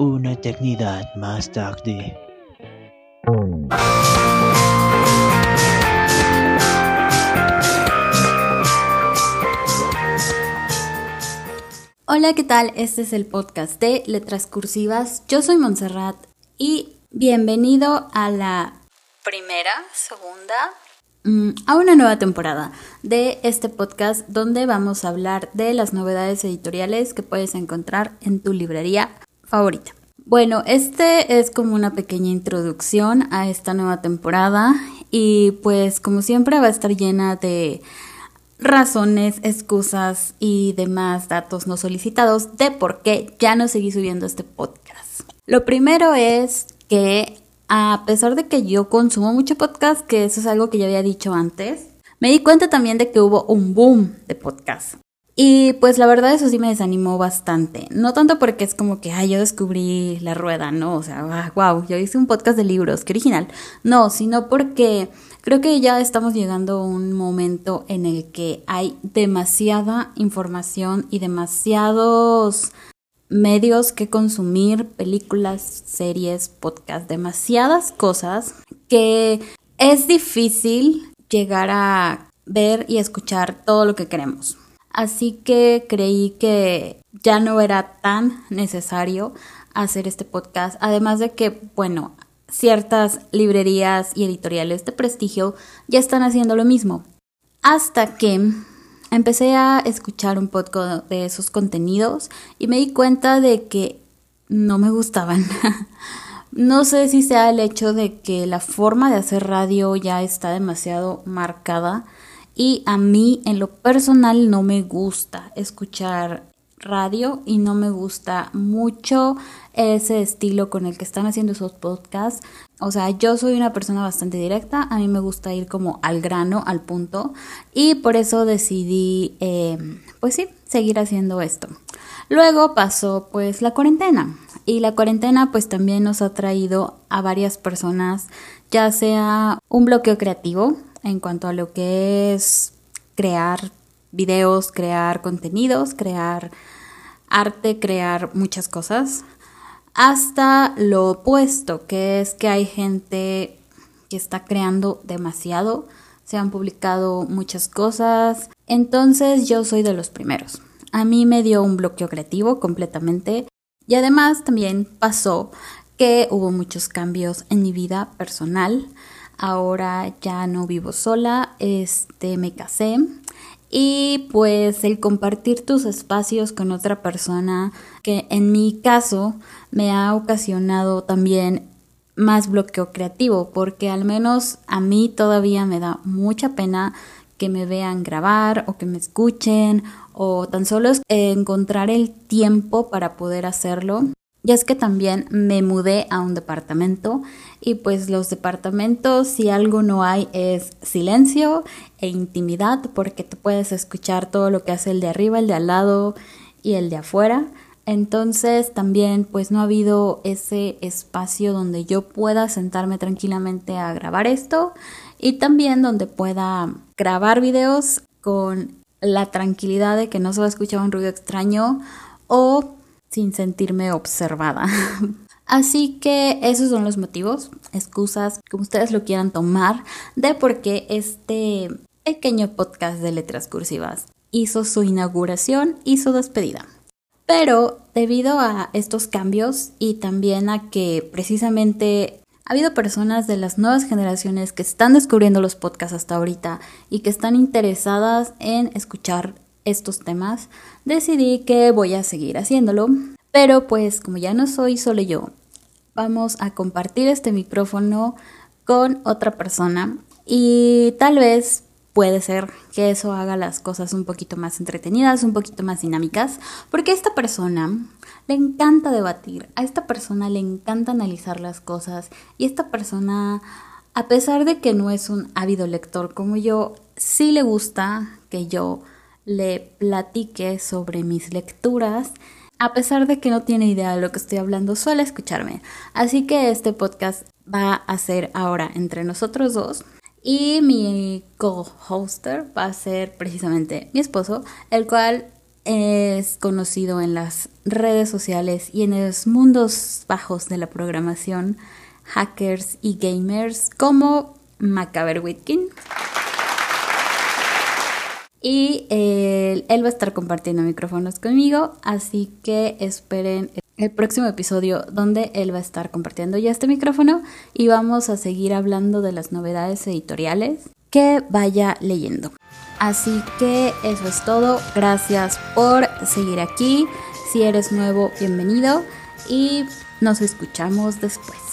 Una eternidad más tarde. Hola, ¿qué tal? Este es el podcast de Letras Cursivas. Yo soy Montserrat y bienvenido a la primera, segunda, mm, a una nueva temporada de este podcast donde vamos a hablar de las novedades editoriales que puedes encontrar en tu librería favorita. Bueno, este es como una pequeña introducción a esta nueva temporada y pues como siempre va a estar llena de razones, excusas y demás datos no solicitados de por qué ya no seguí subiendo este podcast. Lo primero es que a pesar de que yo consumo mucho podcast, que eso es algo que ya había dicho antes, me di cuenta también de que hubo un boom de podcast. Y pues la verdad eso sí me desanimó bastante. No tanto porque es como que, ay, yo descubrí la rueda, ¿no? O sea, wow, yo hice un podcast de libros, qué original. No, sino porque Creo que ya estamos llegando a un momento en el que hay demasiada información y demasiados medios que consumir, películas, series, podcasts, demasiadas cosas que es difícil llegar a ver y escuchar todo lo que queremos. Así que creí que ya no era tan necesario hacer este podcast. Además de que, bueno, ciertas librerías y editoriales de prestigio ya están haciendo lo mismo. Hasta que empecé a escuchar un poco de esos contenidos y me di cuenta de que no me gustaban. no sé si sea el hecho de que la forma de hacer radio ya está demasiado marcada y a mí en lo personal no me gusta escuchar radio y no me gusta mucho ese estilo con el que están haciendo esos podcasts. O sea, yo soy una persona bastante directa, a mí me gusta ir como al grano, al punto, y por eso decidí, em, pues sí, seguir haciendo esto. Luego pasó pues la cuarentena y la cuarentena pues también nos ha traído a varias personas ya sea un bloqueo creativo en cuanto a lo que es crear videos, crear contenidos, crear arte, crear muchas cosas, hasta lo opuesto, que es que hay gente que está creando demasiado, se han publicado muchas cosas, entonces yo soy de los primeros. A mí me dio un bloqueo creativo completamente y además también pasó que hubo muchos cambios en mi vida personal. Ahora ya no vivo sola, este me casé y pues el compartir tus espacios con otra persona, que en mi caso me ha ocasionado también más bloqueo creativo, porque al menos a mí todavía me da mucha pena que me vean grabar o que me escuchen o tan solo encontrar el tiempo para poder hacerlo. Y es que también me mudé a un departamento y pues los departamentos si algo no hay es silencio e intimidad porque tú puedes escuchar todo lo que hace el de arriba, el de al lado y el de afuera. Entonces también pues no ha habido ese espacio donde yo pueda sentarme tranquilamente a grabar esto y también donde pueda grabar videos con la tranquilidad de que no se va a escuchar un ruido extraño o sin sentirme observada. Así que esos son los motivos, excusas, como ustedes lo quieran tomar, de por qué este pequeño podcast de letras cursivas hizo su inauguración y su despedida. Pero debido a estos cambios y también a que precisamente ha habido personas de las nuevas generaciones que están descubriendo los podcasts hasta ahorita y que están interesadas en escuchar estos temas, decidí que voy a seguir haciéndolo. Pero pues como ya no soy solo yo, vamos a compartir este micrófono con otra persona y tal vez puede ser que eso haga las cosas un poquito más entretenidas, un poquito más dinámicas, porque a esta persona le encanta debatir, a esta persona le encanta analizar las cosas y esta persona, a pesar de que no es un ávido lector como yo, sí le gusta que yo le platique sobre mis lecturas. A pesar de que no tiene idea de lo que estoy hablando, suele escucharme. Así que este podcast va a ser ahora entre nosotros dos. Y mi co-hoster va a ser precisamente mi esposo, el cual es conocido en las redes sociales y en los mundos bajos de la programación, hackers y gamers como Macaber Witkin. Y eh, él va a estar compartiendo micrófonos conmigo, así que esperen el próximo episodio donde él va a estar compartiendo ya este micrófono y vamos a seguir hablando de las novedades editoriales que vaya leyendo. Así que eso es todo. Gracias por seguir aquí. Si eres nuevo, bienvenido y nos escuchamos después.